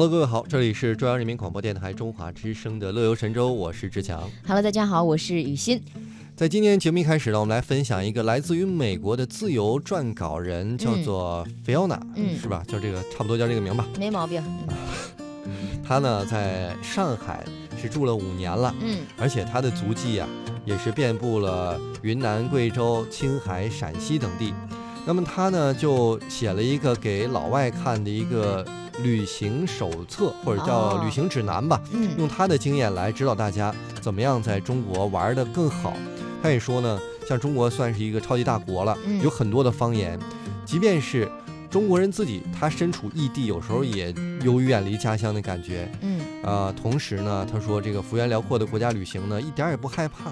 Hello，各位好，这里是中央人民广播电台中华之声的乐游神州，我是志强。Hello，大家好，我是雨欣。在今天节目一开始呢，我们来分享一个来自于美国的自由撰稿人，叫做 Fiona，、嗯是吧？叫这个差不多叫这个名吧。没毛病。他呢在上海是住了五年了，嗯而且他的足迹啊也是遍布了云南、贵州、青海、陕西等地。那么他呢就写了一个给老外看的一个旅行手册，或者叫哦旅行指南吧。嗯用他的经验来指导大家怎么样在中国玩得更好。他也说呢，像中国算是一个超级大国了，嗯有很多的方言，即便是中国人自己，他身处异地，有时候也有远离家乡的感觉。嗯啊，同时呢，他说这个幅员辽阔的国家旅行呢，一点也不害怕，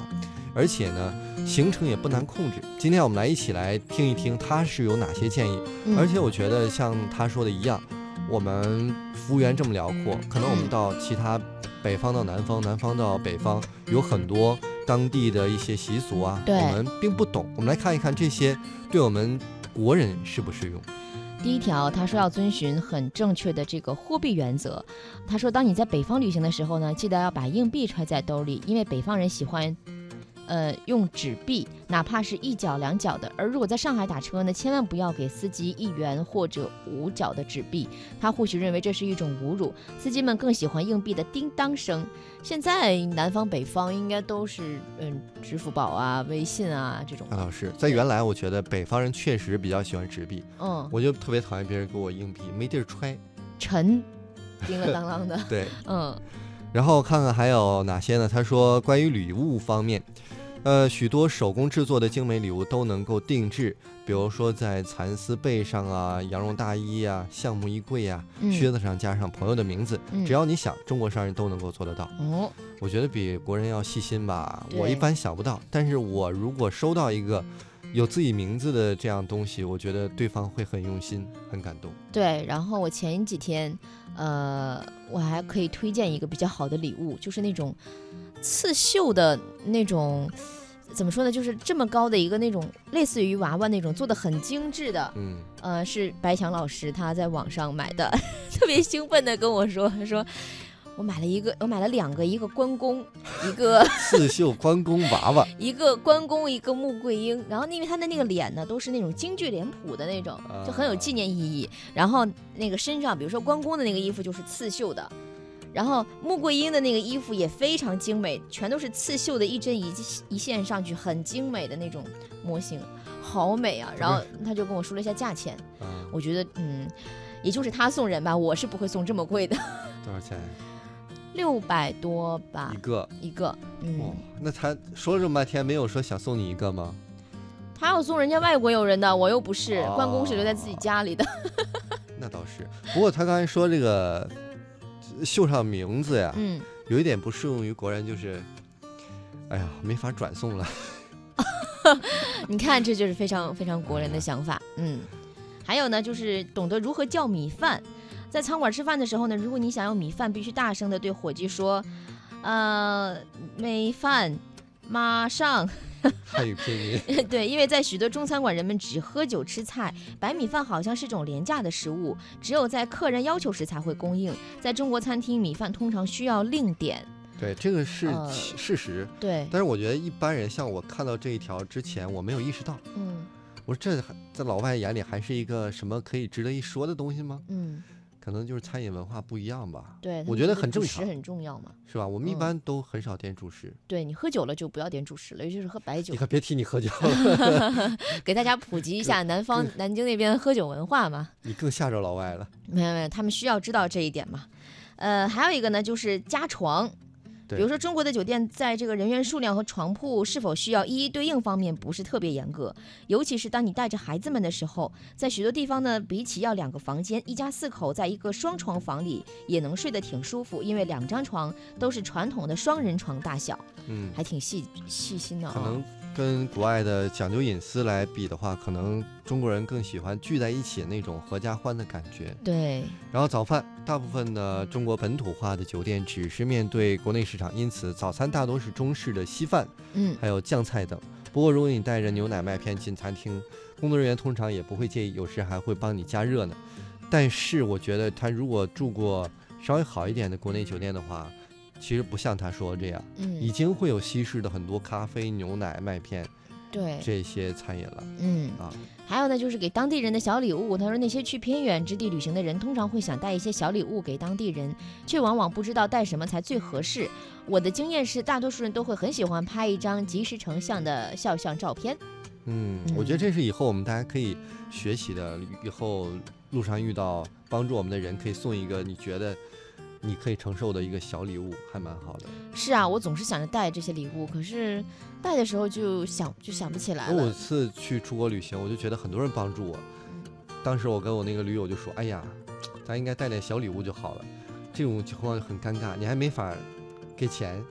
而且呢，行程也不难控制。今天我们来一起来听一听他是有哪些建议。嗯，而且我觉得像他说的一样，我们服务员这么辽阔，可能我们嗯到其他北方到南方，南方到北方，有很多当地的一些习俗啊，对我们并不懂。我们来看一看这些对我们国人适不适用。第一条，他说要遵循很正确的这个货币原则。他说，当你在北方旅行的时候呢，记得要把硬币揣在兜里，因为北方人喜欢。呃，用纸币，哪怕是一角两角的。而如果在上海打车呢，千万不要给司机一元或者五角的纸币，他或许认为这是一种侮辱。司机们更喜欢硬币的叮当声。现在南方北方应该都是嗯，支付宝啊、微信啊这种那。老师，在原来我觉得北方人确实比较喜欢纸币，嗯，我就特别讨厌别人给我硬币，没地儿揣。沉，叮了当啷的。对，嗯然后看看还有哪些呢？他说关于礼物方面，呃，许多手工制作的精美礼物都能够定制，比如说在蚕丝被上啊、羊绒大衣啊、橡木衣柜啊、嗯靴子上加上朋友的名字，嗯只要你想，中国商人都能够做得到。哦，我觉得比国人要细心吧，我一般想不到，但是我如果收到一个有自己名字的这样东西，我觉得对方会很用心，很感动。对，然后我前几天，呃，我还可以推荐一个比较好的礼物，就是那种刺绣的那种，怎么说呢，就是这么高的一个那种类似于娃娃那种做的很精致的，嗯，呃，是白强老师他在网上买的，特别兴奋的跟我说，他说我买了一个，我买了两个，一个关公，一个 刺绣关公娃娃，一个关公，一个穆桂英，然后因为他的那个脸呢，都是那种京剧脸谱的那种，就很有纪念意义。然后那个身上，比如说关公的那个衣服就是刺绣的，然后穆桂英的那个衣服也非常精美，全都是刺绣的一针一一线上去，很精美的那种模型，好美啊！然后他就跟我说了一下价钱，嗯，我觉得嗯，也就是他送人吧，我是不会送这么贵的，多少钱 六百多吧一个？一个，嗯。哦，那他说了这么半天，没有说想送你一个吗？他要送人家外国友人的，我又不是，哦关公是留在自己家里的。那倒是。不过他刚才说这个绣上名字呀，嗯，有一点不适用于国人，就是，哎呀，没法转送了。你看，这就是非常非常国人的想法。嗯，还有呢，就是懂得如何叫米饭。在餐馆吃饭的时候呢，如果你想要米饭，必须大声的对伙计说：“呃，没饭，马上。汉语拼音，” 对，因为在许多中餐馆，人们只喝酒吃菜，白米饭好像是种廉价的食物，只有在客人要求时才会供应。在中国餐厅，米饭通常需要另点。对，这个是呃事实。对，但是我觉得一般人像我看到这一条之前，我没有意识到，嗯我说这在老外眼里还是一个什么可以值得一说的东西吗？嗯，可能就是餐饮文化不一样吧，对，我觉得很正常主食很重要嘛。是吧？我们一嗯般都很少点主食。对你喝酒了就不要点主食了，尤其是喝白酒你，可别提你喝酒了，给大家普及一下南方南京那边喝酒文化嘛。你更吓着老外了。没有没有，他们需要知道这一点嘛。呃，还有一个呢，就是加床。比如说，中国的酒店在这个人员数量和床铺是否需要一一对应方面不是特别严格，尤其是当你带着孩子们的时候，在许多地方呢，比起要两个房间，一家四口在一个双床房里也能睡得挺舒服，因为两张床都是传统的双人床大小，嗯，还挺细细心的啊、可能跟国外的讲究隐私来比的话，可能中国人更喜欢聚在一起那种合家欢的感觉。对，然后早饭，大部分的中国本土化的酒店只是面对国内市场，因此早餐大多是中式的稀饭，嗯，还有酱菜等。不过如果你带着牛奶麦片进餐厅，工作人员通常也不会介意，有时还会帮你加热呢。但是我觉得他如果住过稍微好一点的国内酒店的话，其实不像他说的这样，嗯已嗯，经会有西式的很多咖啡、牛奶、麦片对，这些餐饮了嗯。啊。还有呢，就是给当地人的小礼物。他说，那些去偏远之地旅行的人，通常会想带一些小礼物给当地人，却往往不知道带什么才最合适。我的经验是，大多数人都会很喜欢拍一张即时成像的肖像照片。嗯，我觉得这是以后我们大家可以学习的。以后路上遇到帮助我们的人，可以送一个你觉得你可以承受的一个小礼物，还蛮好的。是啊，我总是想着带这些礼物，可是带的时候就想就想不起来我有了。次去出国旅行，我就觉得很多人帮助我。当时我跟我那个驴友就说：“哎呀，咱应该带点小礼物就好了。”这种情况很尴尬，你还没法给钱，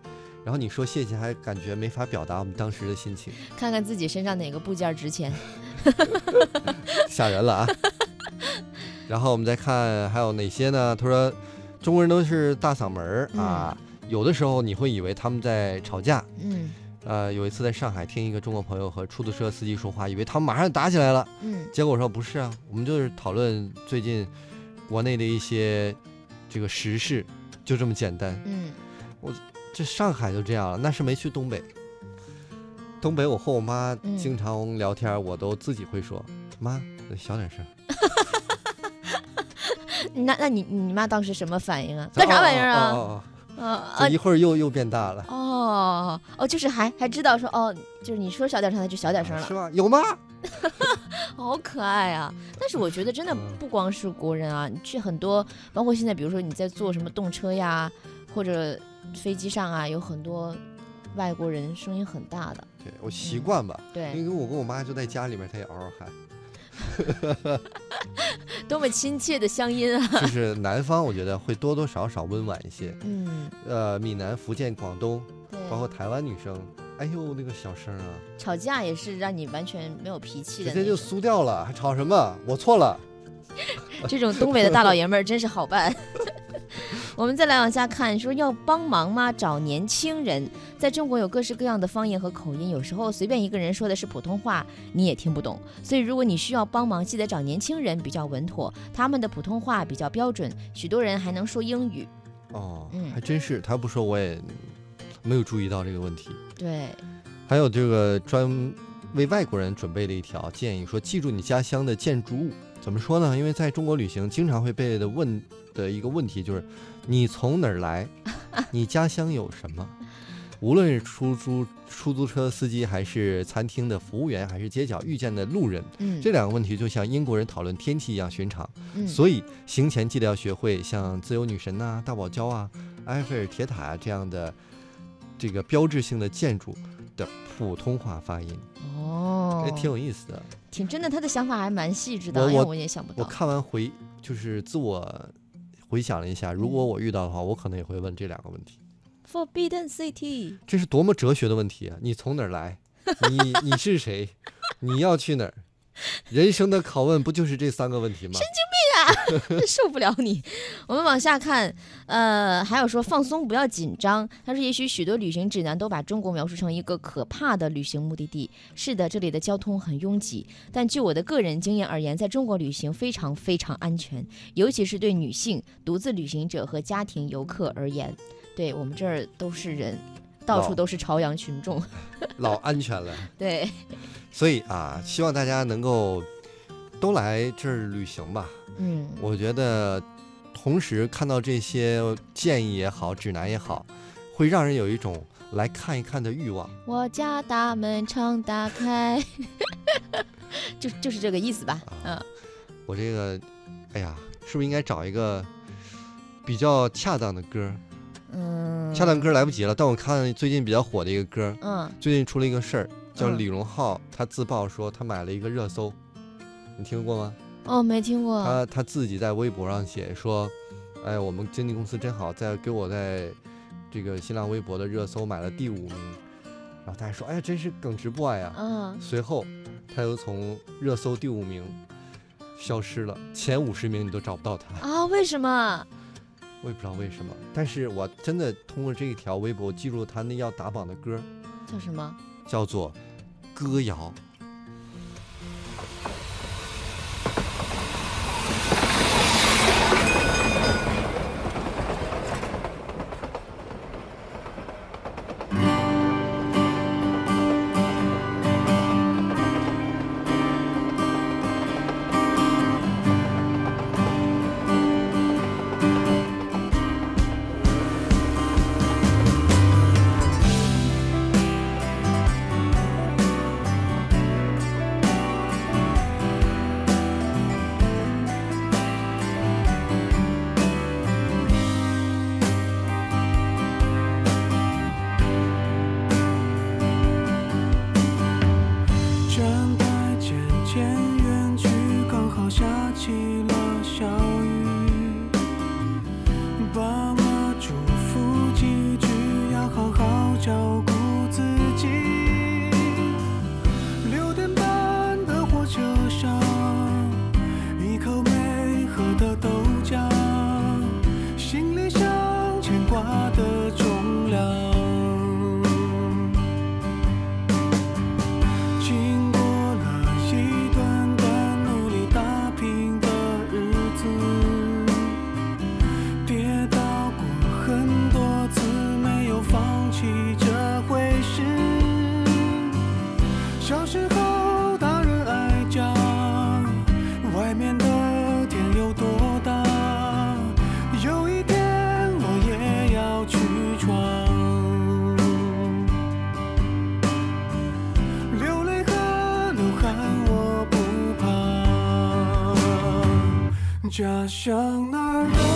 然后你说谢谢，还感觉没法表达我们当时的心情，看看自己身上哪个部件值钱。吓人了啊！然后我们再看还有哪些呢？他说中国人都是大嗓门儿啊，有的时候你会以为他们在吵架。嗯呃，有一次在上海听一个中国朋友和出租车司机说话，以为他们马上打起来了。嗯结果我说不是啊，我们就是讨论最近国内的一些这个时事，就这么简单。嗯，我这上海就这样了，那是没去东北。东北我和我妈嗯经常聊天，我都自己会说：“妈，小点声。那那你你妈当时什么反应啊？干啥玩意儿啊？哦哦啊哦啊一会儿又又变大了，哦哦，就是还还知道说哦，就是你说小点声，他就小点声了是，吗？有吗？好可爱啊！但是我觉得真的嗯不光是国人啊，你去很多，包括现在，比如说你在坐什么动车呀，或者飞机上啊，有很多外国人声音很大的，对我习惯吧，对，因为我跟我妈就在家里面，她也嗷嗷喊。多么亲切的乡音啊！就是南方，我觉得会多多少少温婉一些。嗯，呃，闽南、福建、广东，包括台湾女生，哎呦那个小声啊，吵架也是让你完全没有脾气的直接就的那种。酥掉了，还吵什么？我错了。这种东北的大老爷们儿真是好办。我们再来往下看，说要帮忙吗？找年轻人。在中国有各式各样的方言和口音，有时候随便一个人说的是普通话，你也听不懂。所以如果你需要帮忙，记得找年轻人比较稳妥，他们的普通话比较标准，许多人还能说英语。哦，嗯还真是，他不说我也没有注意到这个问题。对，还有这个专为外国人准备的一条建议，说记住你家乡的建筑物。怎么说呢？因为在中国旅行，经常会被的问的一个问题就是，你从哪儿来？你家乡有什么？无论是出租出租车司机，还是餐厅的服务员，还是街角遇见的路人，嗯，这两个问题就像英国人讨论天气一样寻常。嗯所以行前记得要学会像自由女神呐、大堡礁啊、埃菲尔铁塔啊这样的这个标志性的建筑的普通话发音，哦哎，，挺有意思的。挺真的，他的想法还蛮细致的，我我哎呀，我也想不到我。看完回就是自我回想了一下，如果嗯我遇到的话，我可能也会问这两个问题。Forbidden City，这是多么哲学的问题啊！你从哪儿来？你你是谁？你要去哪儿？人生的拷问不就是这三个问题吗？受不了你。我们往下看，呃，还有说放松，不要紧张。他说，也许许多旅行指南都把中国描述成一个可怕的旅行目的地。是的，这里的交通很拥挤，但据我的个人经验而言，在中国旅行非常非常安全，尤其是对女性、独自旅行者和家庭游客而言。对我们这儿都是人，到处都是朝阳群众。老安全了。对，所以啊，希望大家能够都来这儿旅行吧。嗯，我觉得，同时看到这些建议也好，指南也好，会让人有一种来看一看的欲望。我家大门常打开，就就是这个意思吧。嗯。我这个，哎呀，是不是应该找一个比较恰当的歌？嗯，恰当歌来不及了，但我看最近比较火的一个歌，嗯，最近出了一个事儿，叫嗯李荣浩，他自曝说他买了一个热搜，你听过吗？哦，没听过。他他自己在微博上写说，哎，我们经纪公司真好，在给我在这个新浪微博的热搜买了第五名，然后大家说，哎呀，真是耿直 boy 啊。嗯，随后他又从热搜第五名消失了，前五十名你都找不到他，啊，为什么？我也不知道为什么。但是我真的通过这一条微博记住了他那要打榜的歌，叫什么？叫做《歌谣》。小时候大人爱讲，外面的天有多大？有一天我也要去闯。流泪和流汗我不怕，家乡那儿。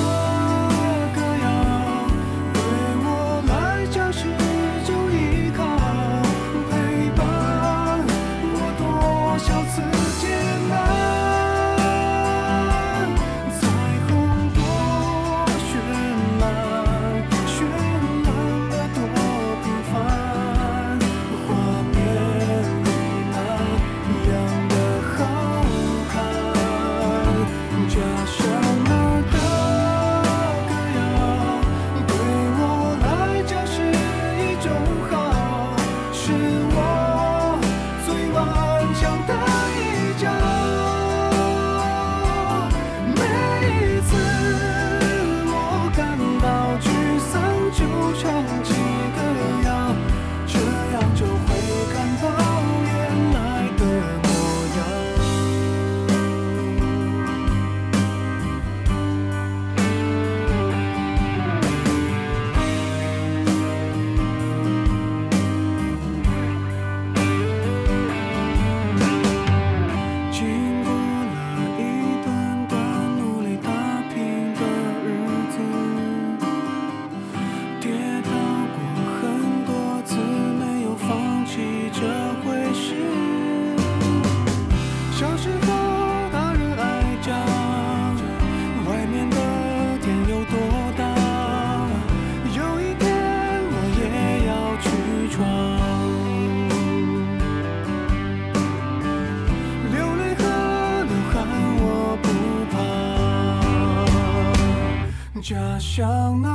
像那